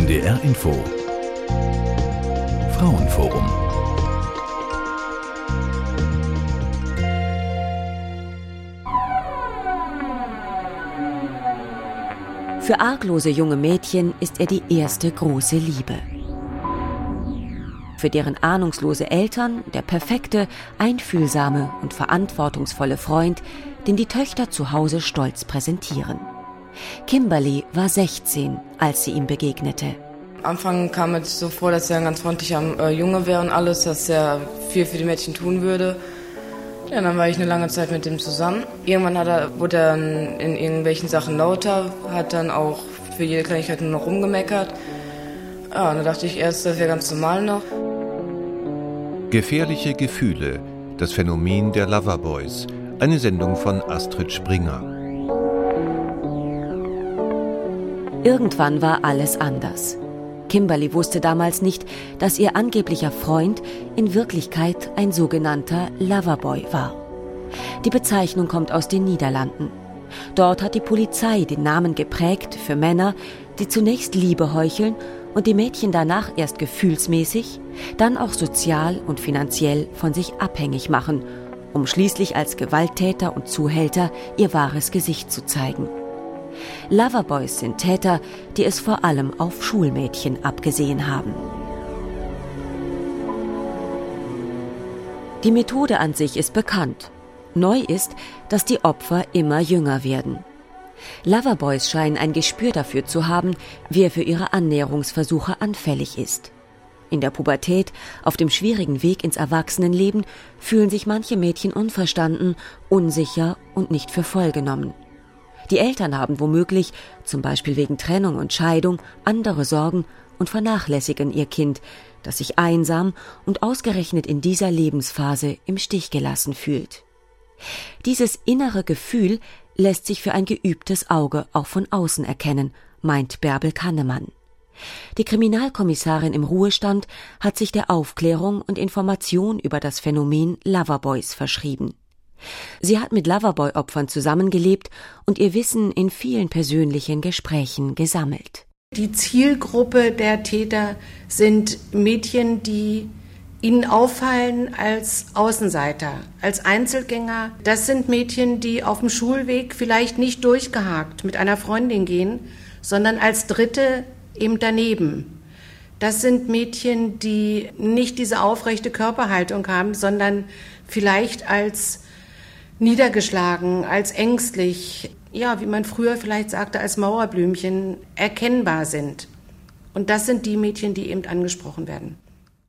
NDR Info Frauenforum Für arglose junge Mädchen ist er die erste große Liebe. Für deren ahnungslose Eltern der perfekte, einfühlsame und verantwortungsvolle Freund, den die Töchter zu Hause stolz präsentieren. Kimberly war 16, als sie ihm begegnete. Am Anfang kam es so vor, dass er ein ganz freundlicher äh, Junge wäre und alles, dass er viel für die Mädchen tun würde. Ja, dann war ich eine lange Zeit mit ihm zusammen. Irgendwann hat er, wurde er in irgendwelchen Sachen lauter, hat dann auch für jede Kleinigkeit nur noch rumgemeckert. Ja, und da dachte ich erst, das wäre ganz normal noch. Gefährliche Gefühle, das Phänomen der Loverboys. Eine Sendung von Astrid Springer. Irgendwann war alles anders. Kimberly wusste damals nicht, dass ihr angeblicher Freund in Wirklichkeit ein sogenannter Loverboy war. Die Bezeichnung kommt aus den Niederlanden. Dort hat die Polizei den Namen geprägt für Männer, die zunächst Liebe heucheln und die Mädchen danach erst gefühlsmäßig, dann auch sozial und finanziell von sich abhängig machen, um schließlich als Gewalttäter und Zuhälter ihr wahres Gesicht zu zeigen. Loverboys sind Täter, die es vor allem auf Schulmädchen abgesehen haben. Die Methode an sich ist bekannt. Neu ist, dass die Opfer immer jünger werden. Loverboys scheinen ein Gespür dafür zu haben, wer für ihre Annäherungsversuche anfällig ist. In der Pubertät, auf dem schwierigen Weg ins Erwachsenenleben, fühlen sich manche Mädchen unverstanden, unsicher und nicht für voll genommen. Die Eltern haben womöglich, zum Beispiel wegen Trennung und Scheidung, andere Sorgen und vernachlässigen ihr Kind, das sich einsam und ausgerechnet in dieser Lebensphase im Stich gelassen fühlt. Dieses innere Gefühl lässt sich für ein geübtes Auge auch von außen erkennen, meint Bärbel Kannemann. Die Kriminalkommissarin im Ruhestand hat sich der Aufklärung und Information über das Phänomen Loverboys verschrieben. Sie hat mit Loverboy-Opfern zusammengelebt und ihr Wissen in vielen persönlichen Gesprächen gesammelt. Die Zielgruppe der Täter sind Mädchen, die ihnen auffallen als Außenseiter, als Einzelgänger. Das sind Mädchen, die auf dem Schulweg vielleicht nicht durchgehakt mit einer Freundin gehen, sondern als Dritte eben daneben. Das sind Mädchen, die nicht diese aufrechte Körperhaltung haben, sondern vielleicht als niedergeschlagen, als ängstlich, ja, wie man früher vielleicht sagte, als Mauerblümchen erkennbar sind. Und das sind die Mädchen, die eben angesprochen werden.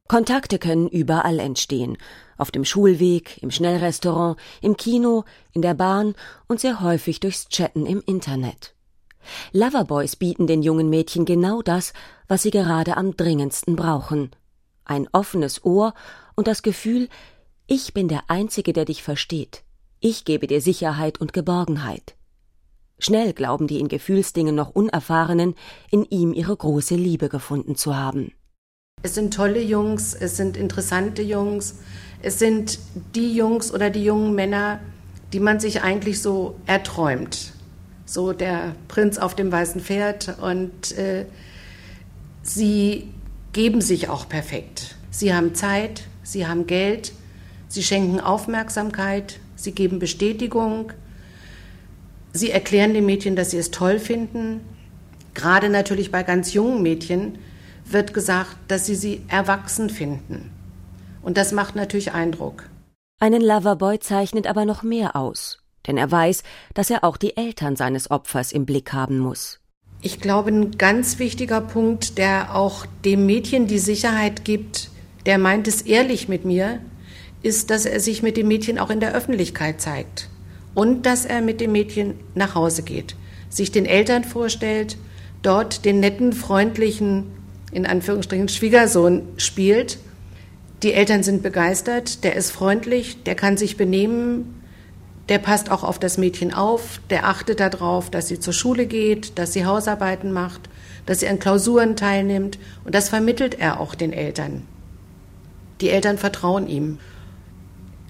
Kontakte können überall entstehen. Auf dem Schulweg, im Schnellrestaurant, im Kino, in der Bahn und sehr häufig durchs Chatten im Internet. Loverboys bieten den jungen Mädchen genau das, was sie gerade am dringendsten brauchen. Ein offenes Ohr und das Gefühl, ich bin der Einzige, der dich versteht. Ich gebe dir Sicherheit und Geborgenheit. Schnell glauben die in Gefühlsdingen noch Unerfahrenen, in ihm ihre große Liebe gefunden zu haben. Es sind tolle Jungs, es sind interessante Jungs, es sind die Jungs oder die jungen Männer, die man sich eigentlich so erträumt. So der Prinz auf dem weißen Pferd und äh, sie geben sich auch perfekt. Sie haben Zeit, sie haben Geld, sie schenken Aufmerksamkeit, sie geben Bestätigung, sie erklären den Mädchen, dass sie es toll finden. Gerade natürlich bei ganz jungen Mädchen wird gesagt, dass sie sie erwachsen finden. Und das macht natürlich Eindruck. Einen Loverboy zeichnet aber noch mehr aus, denn er weiß, dass er auch die Eltern seines Opfers im Blick haben muss. Ich glaube, ein ganz wichtiger Punkt, der auch dem Mädchen die Sicherheit gibt, der meint es ehrlich mit mir, ist, dass er sich mit dem Mädchen auch in der Öffentlichkeit zeigt und dass er mit dem Mädchen nach Hause geht, sich den Eltern vorstellt, dort den netten, freundlichen, in Anführungsstrichen Schwiegersohn spielt. Die Eltern sind begeistert, der ist freundlich, der kann sich benehmen, der passt auch auf das Mädchen auf, der achtet darauf, dass sie zur Schule geht, dass sie Hausarbeiten macht, dass sie an Klausuren teilnimmt und das vermittelt er auch den Eltern. Die Eltern vertrauen ihm.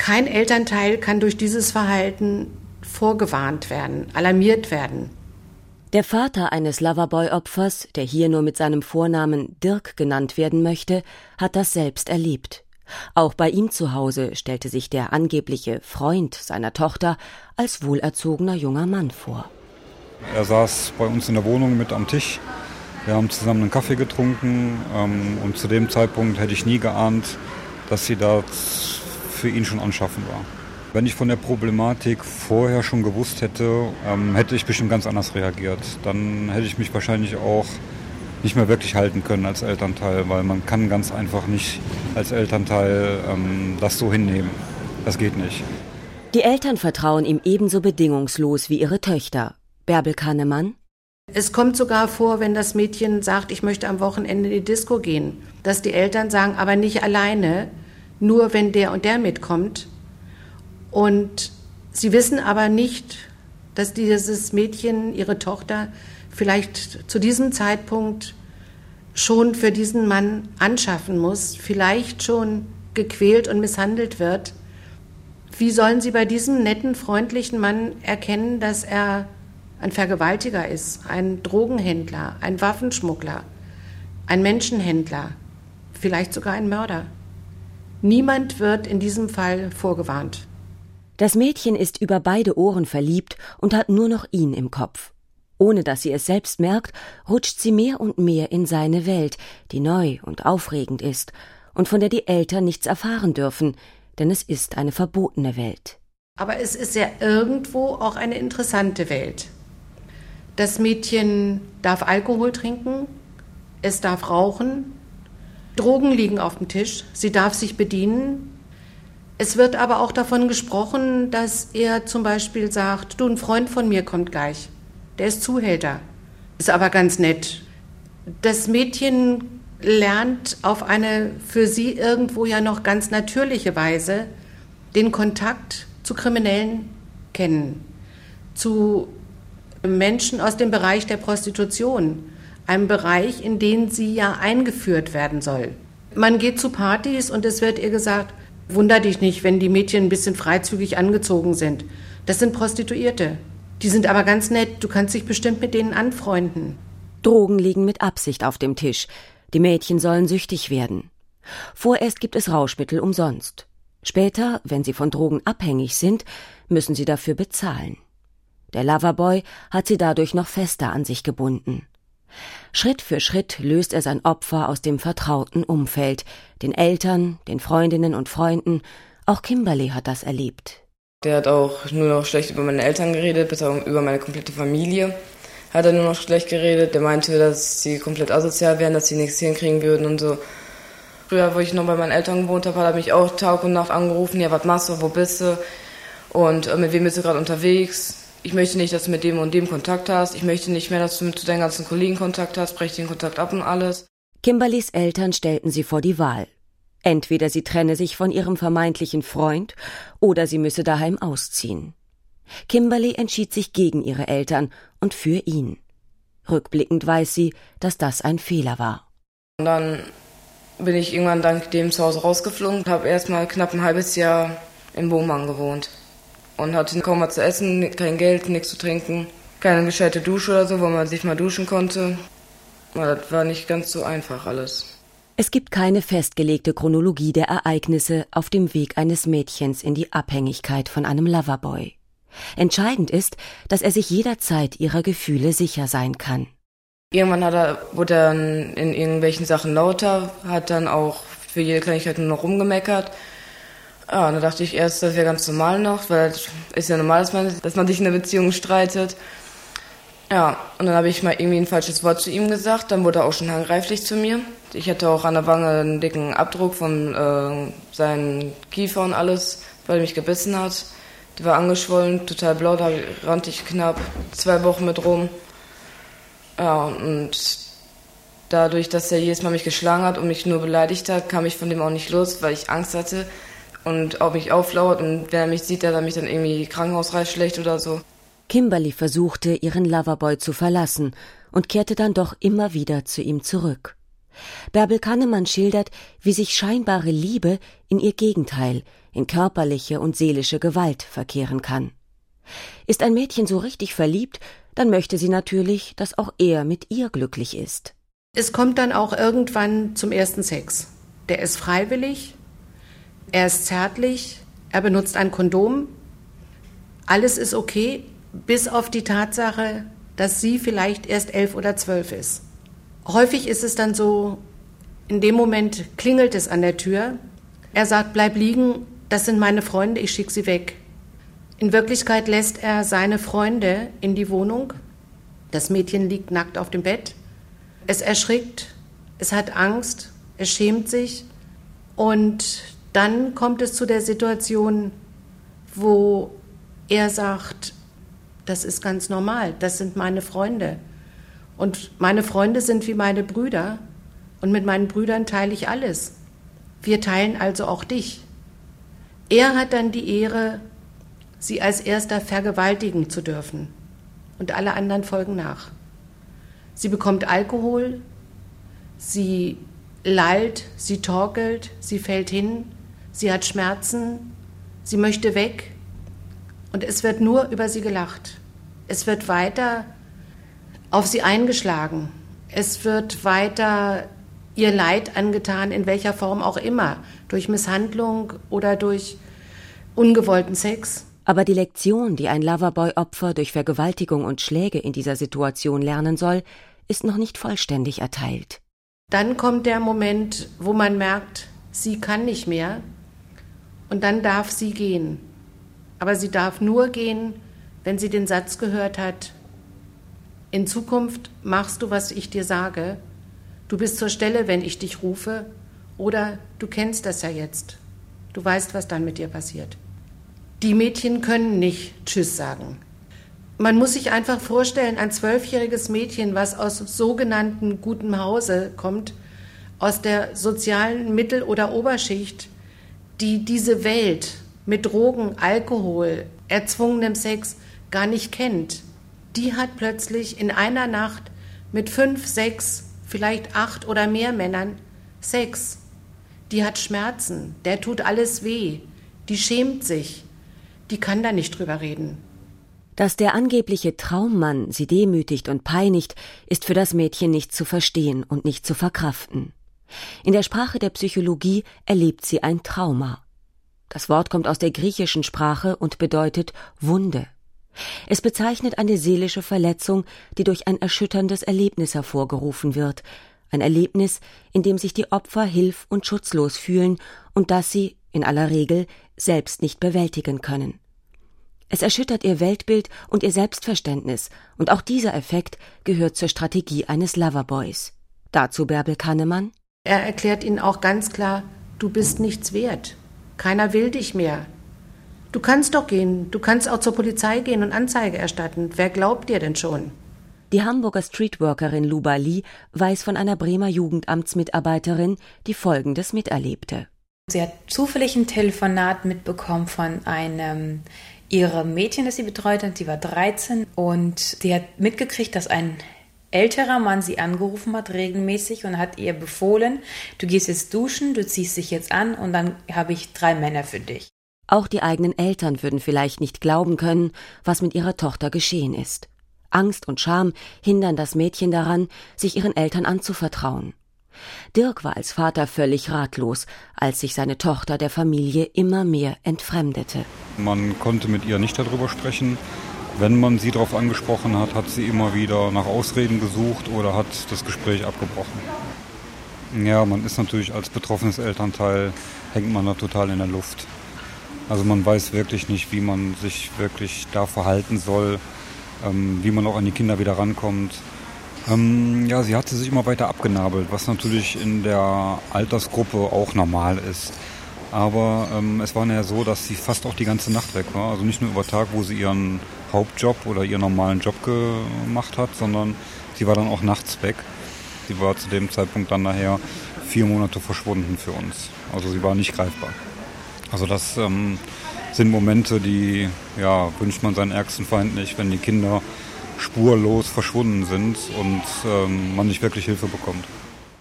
Kein Elternteil kann durch dieses Verhalten vorgewarnt werden, alarmiert werden. Der Vater eines Loverboy-Opfers, der hier nur mit seinem Vornamen Dirk genannt werden möchte, hat das selbst erlebt. Auch bei ihm zu Hause stellte sich der angebliche Freund seiner Tochter als wohlerzogener junger Mann vor. Er saß bei uns in der Wohnung mit am Tisch. Wir haben zusammen einen Kaffee getrunken ähm, und zu dem Zeitpunkt hätte ich nie geahnt, dass sie das für ihn schon anschaffen war. Wenn ich von der Problematik vorher schon gewusst hätte, ähm, hätte ich bestimmt ganz anders reagiert. Dann hätte ich mich wahrscheinlich auch nicht mehr wirklich halten können als Elternteil, weil man kann ganz einfach nicht als Elternteil ähm, das so hinnehmen. Das geht nicht. Die Eltern vertrauen ihm ebenso bedingungslos wie ihre Töchter. Bärbel Kahnemann. Es kommt sogar vor, wenn das Mädchen sagt, ich möchte am Wochenende in die Disco gehen, dass die Eltern sagen, aber nicht alleine, nur wenn der und der mitkommt. Und sie wissen aber nicht, dass dieses Mädchen, ihre Tochter, vielleicht zu diesem Zeitpunkt schon für diesen Mann anschaffen muss, vielleicht schon gequält und misshandelt wird. Wie sollen sie bei diesem netten, freundlichen Mann erkennen, dass er ein Vergewaltiger ist, ein Drogenhändler, ein Waffenschmuggler, ein Menschenhändler, vielleicht sogar ein Mörder? Niemand wird in diesem Fall vorgewarnt. Das Mädchen ist über beide Ohren verliebt und hat nur noch ihn im Kopf. Ohne dass sie es selbst merkt, rutscht sie mehr und mehr in seine Welt, die neu und aufregend ist und von der die Eltern nichts erfahren dürfen, denn es ist eine verbotene Welt. Aber es ist ja irgendwo auch eine interessante Welt. Das Mädchen darf Alkohol trinken, es darf rauchen, Drogen liegen auf dem Tisch, sie darf sich bedienen, es wird aber auch davon gesprochen, dass er zum Beispiel sagt, du, ein Freund von mir kommt gleich. Der ist Zuhälter. Ist aber ganz nett. Das Mädchen lernt auf eine für sie irgendwo ja noch ganz natürliche Weise den Kontakt zu Kriminellen kennen, zu Menschen aus dem Bereich der Prostitution, einem Bereich, in den sie ja eingeführt werden soll. Man geht zu Partys und es wird ihr gesagt, Wunder dich nicht, wenn die Mädchen ein bisschen freizügig angezogen sind. Das sind Prostituierte. Die sind aber ganz nett. Du kannst dich bestimmt mit denen anfreunden. Drogen liegen mit Absicht auf dem Tisch. Die Mädchen sollen süchtig werden. Vorerst gibt es Rauschmittel umsonst. Später, wenn sie von Drogen abhängig sind, müssen sie dafür bezahlen. Der Loverboy hat sie dadurch noch fester an sich gebunden. Schritt für Schritt löst er sein Opfer aus dem vertrauten Umfeld, den Eltern, den Freundinnen und Freunden. Auch Kimberly hat das erlebt. Der hat auch nur noch schlecht über meine Eltern geredet, bis über meine komplette Familie. Hat er nur noch schlecht geredet. Der meinte, dass sie komplett asozial wären, dass sie nichts hinkriegen würden und so. Früher, wo ich noch bei meinen Eltern gewohnt habe, hat er mich auch Tag und Nacht angerufen. Ja, was machst du, wo bist du? Und äh, mit wem bist du gerade unterwegs? Ich möchte nicht, dass du mit dem und dem Kontakt hast. Ich möchte nicht mehr, dass du mit deinen ganzen Kollegen Kontakt hast. Brech den Kontakt ab und alles. Kimberlys Eltern stellten sie vor die Wahl. Entweder sie trenne sich von ihrem vermeintlichen Freund oder sie müsse daheim ausziehen. Kimberly entschied sich gegen ihre Eltern und für ihn. Rückblickend weiß sie, dass das ein Fehler war. Und dann bin ich irgendwann dank dem zu Hause rausgeflogen und habe erstmal knapp ein halbes Jahr in Bohmann gewohnt und hatte kaum was zu essen, kein Geld, nichts zu trinken, keine gescheite Dusche oder so, wo man sich mal duschen konnte. Aber das war nicht ganz so einfach alles. Es gibt keine festgelegte Chronologie der Ereignisse auf dem Weg eines Mädchens in die Abhängigkeit von einem Loverboy. Entscheidend ist, dass er sich jederzeit ihrer Gefühle sicher sein kann. Irgendwann hat er, wurde er in irgendwelchen Sachen lauter, hat dann auch für jede Kleinigkeit nur noch rumgemeckert ja, und da dachte ich erst, das wäre ganz normal noch, weil es ist ja normal, dass man, dass man sich in einer Beziehung streitet. Ja, und dann habe ich mal irgendwie ein falsches Wort zu ihm gesagt, dann wurde er auch schon handgreiflich zu mir. Ich hatte auch an der Wange einen dicken Abdruck von äh, seinen Kiefer und alles, weil er mich gebissen hat. Die war angeschwollen, total blau, da rannte ich knapp zwei Wochen mit rum. Ja, und dadurch, dass er jedes Mal mich geschlagen hat und mich nur beleidigt hat, kam ich von dem auch nicht los, weil ich Angst hatte, und auch mich auflauert und wenn er mich sieht, dass er mich dann irgendwie krankenhausreif schlecht oder so. Kimberly versuchte, ihren Loverboy zu verlassen und kehrte dann doch immer wieder zu ihm zurück. Bärbel Kannemann schildert, wie sich scheinbare Liebe in ihr Gegenteil, in körperliche und seelische Gewalt verkehren kann. Ist ein Mädchen so richtig verliebt, dann möchte sie natürlich, dass auch er mit ihr glücklich ist. Es kommt dann auch irgendwann zum ersten Sex. Der ist freiwillig, er ist zärtlich, er benutzt ein Kondom. Alles ist okay, bis auf die Tatsache, dass sie vielleicht erst elf oder zwölf ist. Häufig ist es dann so, in dem Moment klingelt es an der Tür. Er sagt, bleib liegen, das sind meine Freunde, ich schicke sie weg. In Wirklichkeit lässt er seine Freunde in die Wohnung. Das Mädchen liegt nackt auf dem Bett. Es erschrickt, es hat Angst, es schämt sich. Und dann kommt es zu der Situation, wo er sagt, das ist ganz normal, das sind meine Freunde. Und meine Freunde sind wie meine Brüder. Und mit meinen Brüdern teile ich alles. Wir teilen also auch dich. Er hat dann die Ehre, sie als erster vergewaltigen zu dürfen. Und alle anderen folgen nach. Sie bekommt Alkohol, sie lallt, sie torkelt, sie fällt hin, sie hat Schmerzen, sie möchte weg und es wird nur über sie gelacht. Es wird weiter auf sie eingeschlagen. Es wird weiter ihr Leid angetan, in welcher Form auch immer, durch Misshandlung oder durch ungewollten Sex. Aber die Lektion, die ein Loverboy-Opfer durch Vergewaltigung und Schläge in dieser Situation lernen soll, ist noch nicht vollständig erteilt. Dann kommt der Moment, wo man merkt, sie kann nicht mehr und dann darf sie gehen. Aber sie darf nur gehen, wenn sie den Satz gehört hat, in Zukunft machst du, was ich dir sage, du bist zur Stelle, wenn ich dich rufe, oder du kennst das ja jetzt, du weißt, was dann mit dir passiert. Die Mädchen können nicht Tschüss sagen. Man muss sich einfach vorstellen, ein zwölfjähriges Mädchen, was aus sogenannten gutem Hause kommt, aus der sozialen Mittel- oder Oberschicht, die diese Welt mit Drogen, Alkohol, erzwungenem Sex gar nicht kennt, die hat plötzlich in einer Nacht mit fünf, sechs, vielleicht acht oder mehr Männern Sex. Die hat Schmerzen, der tut alles weh, die schämt sich, die kann da nicht drüber reden. Dass der angebliche Traummann sie demütigt und peinigt, ist für das Mädchen nicht zu verstehen und nicht zu verkraften. In der Sprache der Psychologie erlebt sie ein Trauma. Das Wort kommt aus der griechischen Sprache und bedeutet Wunde. Es bezeichnet eine seelische Verletzung, die durch ein erschütterndes Erlebnis hervorgerufen wird, ein Erlebnis, in dem sich die Opfer hilf- und schutzlos fühlen und das sie, in aller Regel, selbst nicht bewältigen können. Es erschüttert ihr Weltbild und ihr Selbstverständnis, und auch dieser Effekt gehört zur Strategie eines Loverboys. Dazu Bärbel Kannemann. Er erklärt ihnen auch ganz klar, du bist nichts wert. Keiner will dich mehr. Du kannst doch gehen, du kannst auch zur Polizei gehen und Anzeige erstatten. Wer glaubt dir denn schon? Die Hamburger Streetworkerin Luba Lee weiß von einer Bremer Jugendamtsmitarbeiterin, die Folgendes miterlebte. Sie hat zufällig ein Telefonat mitbekommen von einem ihrer Mädchen, das sie betreut hat. Sie war 13 und sie hat mitgekriegt, dass ein älterer Mann sie angerufen hat regelmäßig und hat ihr befohlen, du gehst jetzt duschen, du ziehst dich jetzt an und dann habe ich drei Männer für dich. Auch die eigenen Eltern würden vielleicht nicht glauben können, was mit ihrer Tochter geschehen ist. Angst und Scham hindern das Mädchen daran, sich ihren Eltern anzuvertrauen. Dirk war als Vater völlig ratlos, als sich seine Tochter der Familie immer mehr entfremdete. Man konnte mit ihr nicht darüber sprechen. Wenn man sie darauf angesprochen hat, hat sie immer wieder nach Ausreden gesucht oder hat das Gespräch abgebrochen. Ja, man ist natürlich als betroffenes Elternteil, hängt man da total in der Luft. Also man weiß wirklich nicht, wie man sich wirklich da verhalten soll, ähm, wie man auch an die Kinder wieder rankommt. Ähm, ja, sie hatte sich immer weiter abgenabelt, was natürlich in der Altersgruppe auch normal ist. Aber ähm, es war ja so, dass sie fast auch die ganze Nacht weg war. Also nicht nur über Tag, wo sie ihren Hauptjob oder ihren normalen Job gemacht hat, sondern sie war dann auch nachts weg. Sie war zu dem Zeitpunkt dann nachher vier Monate verschwunden für uns. Also sie war nicht greifbar. Also das ähm, sind Momente, die ja, wünscht man seinen ärgsten Feind nicht, wenn die Kinder spurlos verschwunden sind und ähm, man nicht wirklich Hilfe bekommt.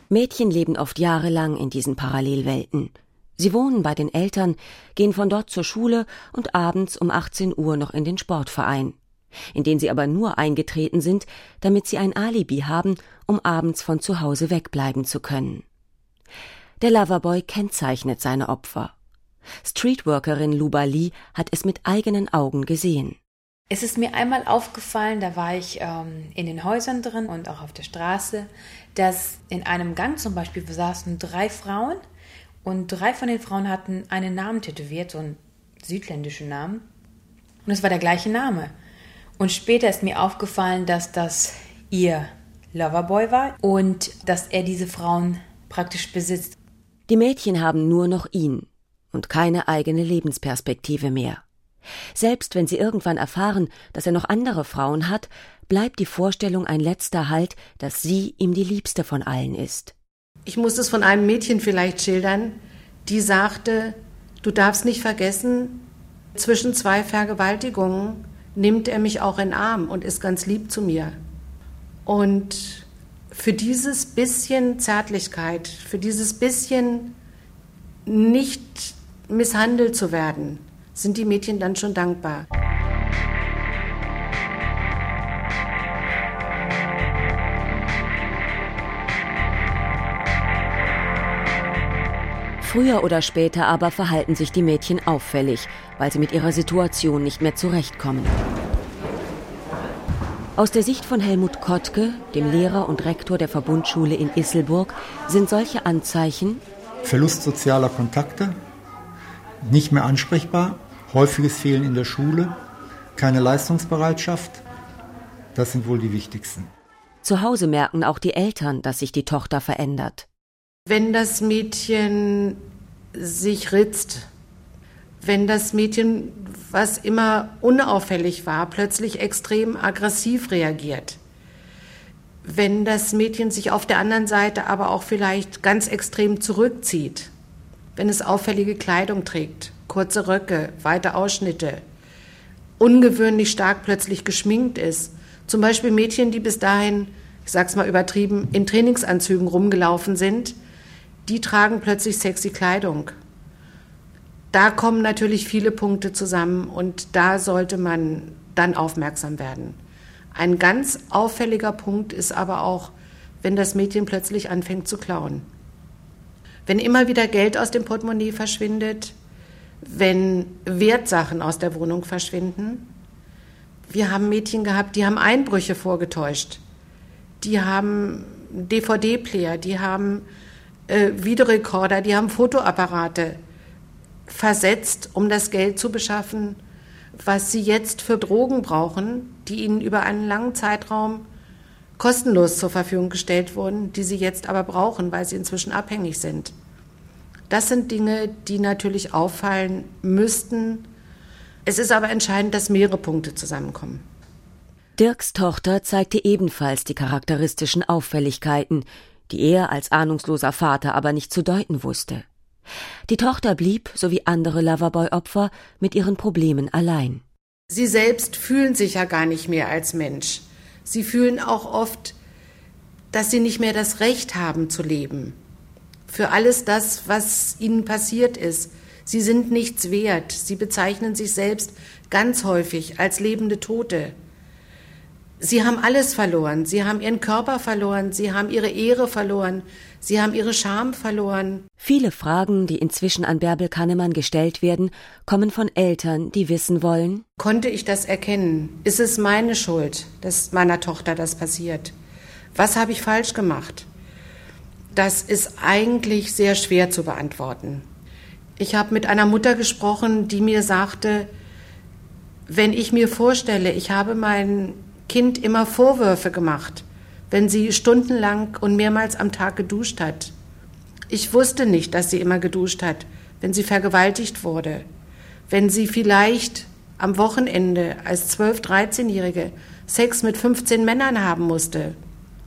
Mädchen leben oft jahrelang in diesen Parallelwelten. Sie wohnen bei den Eltern, gehen von dort zur Schule und abends um 18 Uhr noch in den Sportverein. in den sie aber nur eingetreten sind, damit sie ein Alibi haben, um abends von zu Hause wegbleiben zu können. Der Loverboy kennzeichnet seine Opfer. Streetworkerin Luba Lee hat es mit eigenen Augen gesehen. Es ist mir einmal aufgefallen, da war ich ähm, in den Häusern drin und auch auf der Straße, dass in einem Gang zum Beispiel saßen drei Frauen und drei von den Frauen hatten einen Namen tätowiert, so einen südländischen Namen. Und es war der gleiche Name. Und später ist mir aufgefallen, dass das ihr Loverboy war und dass er diese Frauen praktisch besitzt. Die Mädchen haben nur noch ihn und keine eigene Lebensperspektive mehr. Selbst wenn sie irgendwann erfahren, dass er noch andere Frauen hat, bleibt die Vorstellung ein letzter Halt, dass sie ihm die liebste von allen ist. Ich muss es von einem Mädchen vielleicht schildern, die sagte, du darfst nicht vergessen, zwischen zwei Vergewaltigungen nimmt er mich auch in Arm und ist ganz lieb zu mir. Und für dieses bisschen Zärtlichkeit, für dieses bisschen nicht misshandelt zu werden, sind die Mädchen dann schon dankbar. Früher oder später aber verhalten sich die Mädchen auffällig, weil sie mit ihrer Situation nicht mehr zurechtkommen. Aus der Sicht von Helmut Kottke, dem Lehrer und Rektor der Verbundschule in Isselburg, sind solche Anzeichen Verlust sozialer Kontakte, nicht mehr ansprechbar, häufiges Fehlen in der Schule, keine Leistungsbereitschaft. Das sind wohl die wichtigsten. Zu Hause merken auch die Eltern, dass sich die Tochter verändert. Wenn das Mädchen sich ritzt, wenn das Mädchen, was immer unauffällig war, plötzlich extrem aggressiv reagiert, wenn das Mädchen sich auf der anderen Seite aber auch vielleicht ganz extrem zurückzieht, wenn es auffällige Kleidung trägt, kurze Röcke, weite Ausschnitte, ungewöhnlich stark plötzlich geschminkt ist. Zum Beispiel Mädchen, die bis dahin, ich sag's mal übertrieben, in Trainingsanzügen rumgelaufen sind, die tragen plötzlich sexy Kleidung. Da kommen natürlich viele Punkte zusammen und da sollte man dann aufmerksam werden. Ein ganz auffälliger Punkt ist aber auch, wenn das Mädchen plötzlich anfängt zu klauen. Wenn immer wieder Geld aus dem Portemonnaie verschwindet, wenn Wertsachen aus der Wohnung verschwinden. Wir haben Mädchen gehabt, die haben Einbrüche vorgetäuscht. Die haben DVD-Player, die haben äh, Videorekorder, die haben Fotoapparate versetzt, um das Geld zu beschaffen, was sie jetzt für Drogen brauchen, die ihnen über einen langen Zeitraum kostenlos zur Verfügung gestellt wurden, die sie jetzt aber brauchen, weil sie inzwischen abhängig sind. Das sind Dinge, die natürlich auffallen müssten. Es ist aber entscheidend, dass mehrere Punkte zusammenkommen. Dirks Tochter zeigte ebenfalls die charakteristischen Auffälligkeiten, die er als ahnungsloser Vater aber nicht zu deuten wusste. Die Tochter blieb, so wie andere Loverboy-Opfer, mit ihren Problemen allein. Sie selbst fühlen sich ja gar nicht mehr als Mensch. Sie fühlen auch oft, dass sie nicht mehr das Recht haben zu leben. Für alles das, was ihnen passiert ist. Sie sind nichts wert. Sie bezeichnen sich selbst ganz häufig als lebende Tote. Sie haben alles verloren. Sie haben ihren Körper verloren. Sie haben ihre Ehre verloren. Sie haben ihre Scham verloren. Viele Fragen, die inzwischen an Bärbel Kannemann gestellt werden, kommen von Eltern, die wissen wollen. Konnte ich das erkennen? Ist es meine Schuld, dass meiner Tochter das passiert? Was habe ich falsch gemacht? Das ist eigentlich sehr schwer zu beantworten. Ich habe mit einer Mutter gesprochen, die mir sagte, wenn ich mir vorstelle, ich habe mein Kind immer Vorwürfe gemacht, wenn sie stundenlang und mehrmals am Tag geduscht hat. Ich wusste nicht, dass sie immer geduscht hat, wenn sie vergewaltigt wurde, wenn sie vielleicht am Wochenende als 12-, 13-Jährige Sex mit 15 Männern haben musste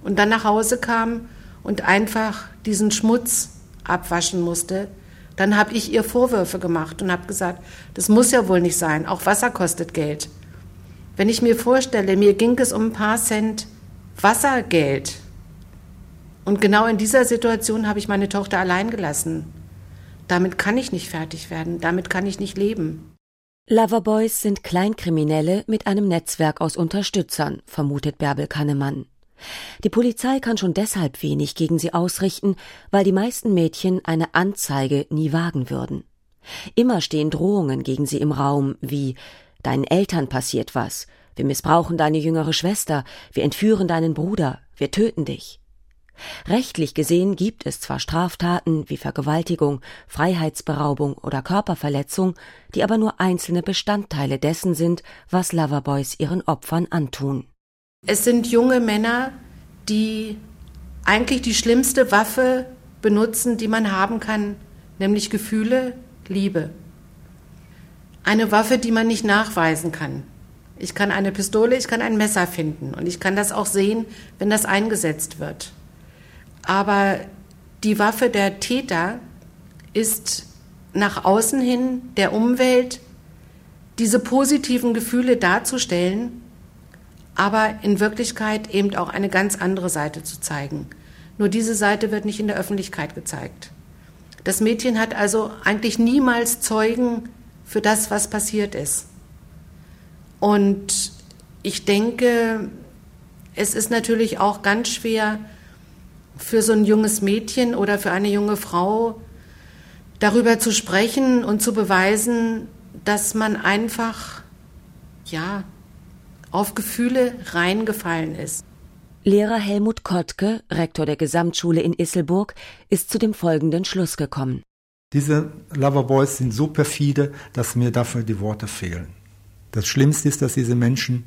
und dann nach Hause kam und einfach diesen Schmutz abwaschen musste, dann habe ich ihr Vorwürfe gemacht und habe gesagt, das muss ja wohl nicht sein, auch Wasser kostet Geld. Wenn ich mir vorstelle, mir ging es um ein paar Cent Wassergeld. Und genau in dieser Situation habe ich meine Tochter allein gelassen. Damit kann ich nicht fertig werden, damit kann ich nicht leben. Loverboys sind Kleinkriminelle mit einem Netzwerk aus Unterstützern, vermutet Bärbel Kannemann. Die Polizei kann schon deshalb wenig gegen sie ausrichten, weil die meisten Mädchen eine Anzeige nie wagen würden. Immer stehen Drohungen gegen sie im Raum, wie Deinen Eltern passiert was, wir missbrauchen deine jüngere Schwester, wir entführen deinen Bruder, wir töten dich. Rechtlich gesehen gibt es zwar Straftaten wie Vergewaltigung, Freiheitsberaubung oder Körperverletzung, die aber nur einzelne Bestandteile dessen sind, was Loverboys ihren Opfern antun. Es sind junge Männer, die eigentlich die schlimmste Waffe benutzen, die man haben kann, nämlich Gefühle, Liebe. Eine Waffe, die man nicht nachweisen kann. Ich kann eine Pistole, ich kann ein Messer finden und ich kann das auch sehen, wenn das eingesetzt wird. Aber die Waffe der Täter ist nach außen hin der Umwelt diese positiven Gefühle darzustellen, aber in Wirklichkeit eben auch eine ganz andere Seite zu zeigen. Nur diese Seite wird nicht in der Öffentlichkeit gezeigt. Das Mädchen hat also eigentlich niemals Zeugen für das, was passiert ist. Und ich denke, es ist natürlich auch ganz schwer für so ein junges Mädchen oder für eine junge Frau darüber zu sprechen und zu beweisen, dass man einfach, ja, auf Gefühle reingefallen ist. Lehrer Helmut Kottke, Rektor der Gesamtschule in Isselburg, ist zu dem folgenden Schluss gekommen. Diese Loverboys sind so perfide, dass mir dafür die Worte fehlen. Das Schlimmste ist, dass diese Menschen,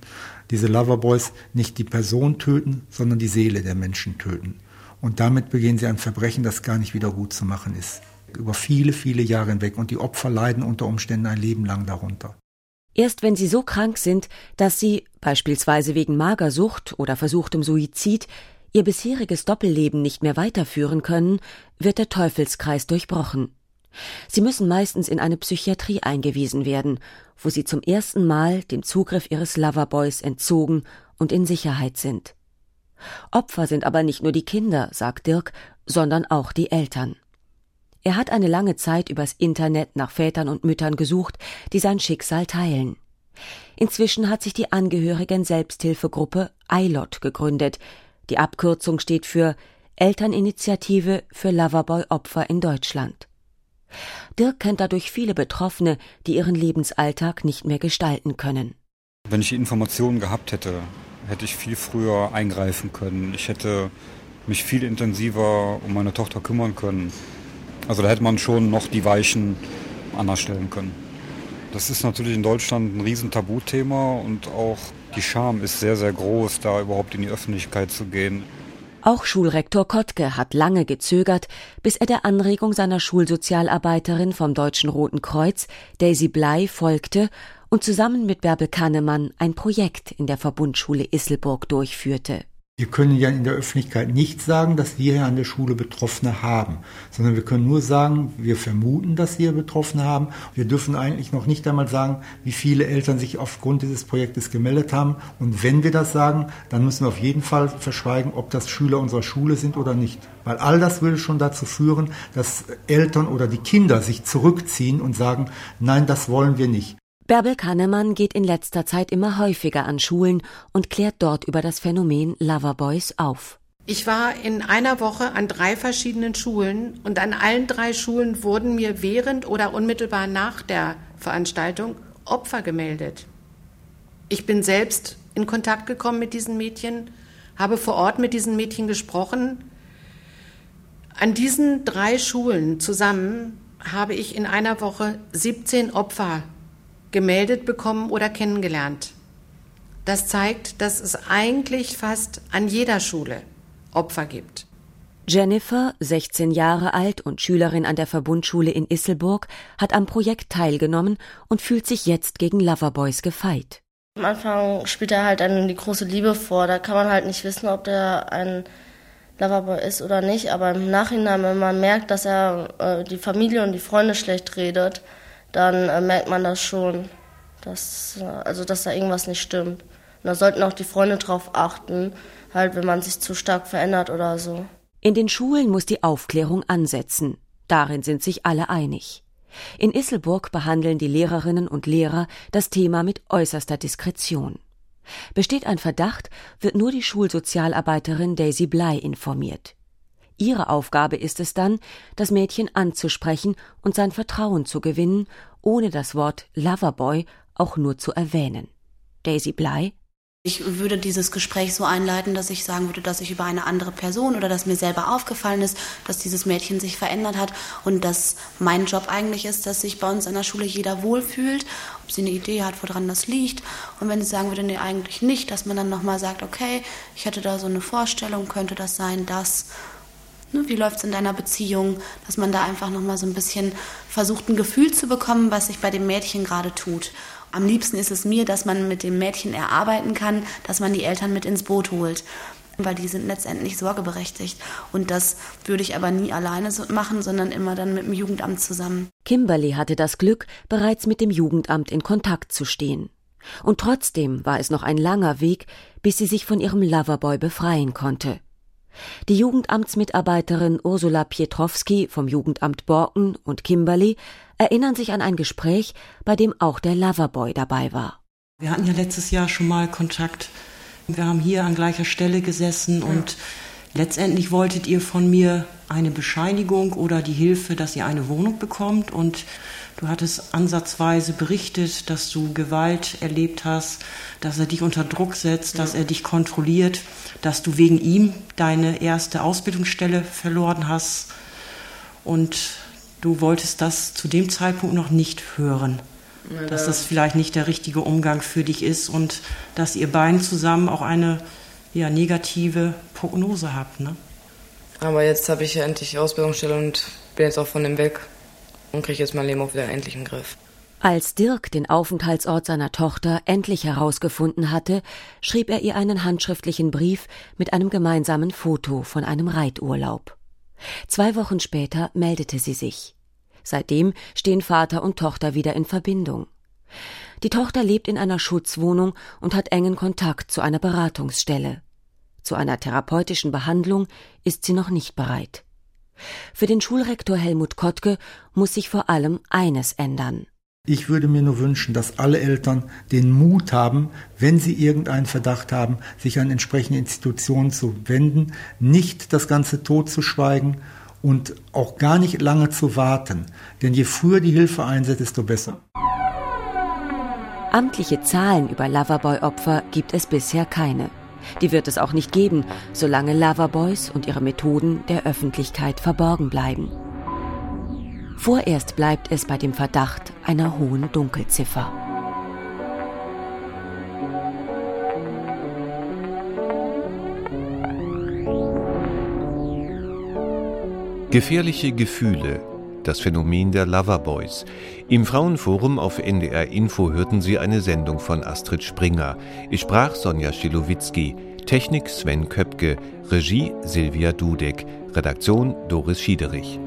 diese Loverboys, nicht die Person töten, sondern die Seele der Menschen töten. Und damit begehen sie ein Verbrechen, das gar nicht wieder gut zu machen ist. Über viele, viele Jahre hinweg. Und die Opfer leiden unter Umständen ein Leben lang darunter. Erst wenn sie so krank sind, dass sie, beispielsweise wegen Magersucht oder versuchtem Suizid, ihr bisheriges Doppelleben nicht mehr weiterführen können, wird der Teufelskreis durchbrochen. Sie müssen meistens in eine Psychiatrie eingewiesen werden, wo sie zum ersten Mal dem Zugriff ihres Loverboys entzogen und in Sicherheit sind. Opfer sind aber nicht nur die Kinder, sagt Dirk, sondern auch die Eltern. Er hat eine lange Zeit übers Internet nach Vätern und Müttern gesucht, die sein Schicksal teilen. Inzwischen hat sich die Angehörigen Selbsthilfegruppe ILOT gegründet. Die Abkürzung steht für Elterninitiative für Loverboy-Opfer in Deutschland. Dirk kennt dadurch viele Betroffene, die ihren Lebensalltag nicht mehr gestalten können. Wenn ich die Informationen gehabt hätte, hätte ich viel früher eingreifen können. Ich hätte mich viel intensiver um meine Tochter kümmern können. Also da hätte man schon noch die Weichen anders stellen können. Das ist natürlich in Deutschland ein riesen Tabuthema und auch die Scham ist sehr, sehr groß, da überhaupt in die Öffentlichkeit zu gehen. Auch Schulrektor Kottke hat lange gezögert, bis er der Anregung seiner Schulsozialarbeiterin vom Deutschen Roten Kreuz, Daisy Blei, folgte und zusammen mit Bärbel Kannemann ein Projekt in der Verbundschule Isselburg durchführte. Wir können ja in der Öffentlichkeit nicht sagen, dass wir hier an der Schule Betroffene haben, sondern wir können nur sagen, wir vermuten, dass wir Betroffene haben. Wir dürfen eigentlich noch nicht einmal sagen, wie viele Eltern sich aufgrund dieses Projektes gemeldet haben. Und wenn wir das sagen, dann müssen wir auf jeden Fall verschweigen, ob das Schüler unserer Schule sind oder nicht. Weil all das würde schon dazu führen, dass Eltern oder die Kinder sich zurückziehen und sagen, nein, das wollen wir nicht. Bärbel Kannemann geht in letzter Zeit immer häufiger an Schulen und klärt dort über das Phänomen Loverboys auf. Ich war in einer Woche an drei verschiedenen Schulen und an allen drei Schulen wurden mir während oder unmittelbar nach der Veranstaltung Opfer gemeldet. Ich bin selbst in Kontakt gekommen mit diesen Mädchen, habe vor Ort mit diesen Mädchen gesprochen. An diesen drei Schulen zusammen habe ich in einer Woche 17 Opfer gemeldet bekommen oder kennengelernt. Das zeigt, dass es eigentlich fast an jeder Schule Opfer gibt. Jennifer, 16 Jahre alt und Schülerin an der Verbundschule in Isselburg, hat am Projekt teilgenommen und fühlt sich jetzt gegen Loverboys gefeit. Am Anfang spielt er halt dann die große Liebe vor. Da kann man halt nicht wissen, ob der ein Loverboy ist oder nicht. Aber im Nachhinein, wenn man merkt, dass er äh, die Familie und die Freunde schlecht redet, dann äh, merkt man das schon, dass, äh, also dass da irgendwas nicht stimmt. Und da sollten auch die Freunde drauf achten, halt wenn man sich zu stark verändert oder so. In den Schulen muss die Aufklärung ansetzen. Darin sind sich alle einig. In Isselburg behandeln die Lehrerinnen und Lehrer das Thema mit äußerster Diskretion. Besteht ein Verdacht, wird nur die Schulsozialarbeiterin Daisy Blei informiert. Ihre Aufgabe ist es dann, das Mädchen anzusprechen und sein Vertrauen zu gewinnen, ohne das Wort Loverboy auch nur zu erwähnen. Daisy Blei ich würde dieses Gespräch so einleiten, dass ich sagen würde, dass ich über eine andere Person oder dass mir selber aufgefallen ist, dass dieses Mädchen sich verändert hat und dass mein Job eigentlich ist, dass sich bei uns an der Schule jeder wohlfühlt, ob sie eine Idee hat, woran das liegt. Und wenn sie sagen würde, nee, eigentlich nicht, dass man dann nochmal sagt, okay, ich hätte da so eine Vorstellung, könnte das sein, dass ne, wie läuft es in deiner Beziehung, dass man da einfach nochmal so ein bisschen versucht, ein Gefühl zu bekommen, was sich bei dem Mädchen gerade tut. Am liebsten ist es mir, dass man mit dem Mädchen erarbeiten kann, dass man die Eltern mit ins Boot holt weil die sind letztendlich sorgeberechtigt. Und das würde ich aber nie alleine machen, sondern immer dann mit dem Jugendamt zusammen. Kimberly hatte das Glück, bereits mit dem Jugendamt in Kontakt zu stehen. Und trotzdem war es noch ein langer Weg, bis sie sich von ihrem Loverboy befreien konnte. Die Jugendamtsmitarbeiterin Ursula Pietrowski vom Jugendamt Borken und Kimberly erinnern sich an ein Gespräch, bei dem auch der Loverboy dabei war. Wir hatten ja letztes Jahr schon mal Kontakt. Wir haben hier an gleicher Stelle gesessen ja. und letztendlich wolltet ihr von mir eine Bescheinigung oder die Hilfe, dass ihr eine Wohnung bekommt und Du hattest ansatzweise berichtet, dass du Gewalt erlebt hast, dass er dich unter Druck setzt, dass er dich kontrolliert, dass du wegen ihm deine erste Ausbildungsstelle verloren hast. Und du wolltest das zu dem Zeitpunkt noch nicht hören. Ja, dass das vielleicht nicht der richtige Umgang für dich ist und dass ihr beiden zusammen auch eine ja, negative Prognose habt. Ne? Aber jetzt habe ich ja endlich Ausbildungsstelle und bin jetzt auch von dem weg und kriege jetzt mein Leben auch wieder endlich in den Griff. Als Dirk den Aufenthaltsort seiner Tochter endlich herausgefunden hatte, schrieb er ihr einen handschriftlichen Brief mit einem gemeinsamen Foto von einem Reiturlaub. Zwei Wochen später meldete sie sich. Seitdem stehen Vater und Tochter wieder in Verbindung. Die Tochter lebt in einer Schutzwohnung und hat engen Kontakt zu einer Beratungsstelle. Zu einer therapeutischen Behandlung ist sie noch nicht bereit. Für den Schulrektor Helmut Kottke muss sich vor allem eines ändern. Ich würde mir nur wünschen, dass alle Eltern den Mut haben, wenn sie irgendeinen Verdacht haben, sich an entsprechende Institutionen zu wenden, nicht das Ganze totzuschweigen und auch gar nicht lange zu warten. Denn je früher die Hilfe einsetzt, desto besser. Amtliche Zahlen über Loverboy-Opfer gibt es bisher keine. Die wird es auch nicht geben, solange Loverboys und ihre Methoden der Öffentlichkeit verborgen bleiben. Vorerst bleibt es bei dem Verdacht einer hohen Dunkelziffer. Gefährliche Gefühle das Phänomen der Loverboys. Im Frauenforum auf NDR Info hörten Sie eine Sendung von Astrid Springer. Ich sprach Sonja Schilowitzki, Technik Sven Köpke, Regie Silvia Dudek, Redaktion Doris Schiederich.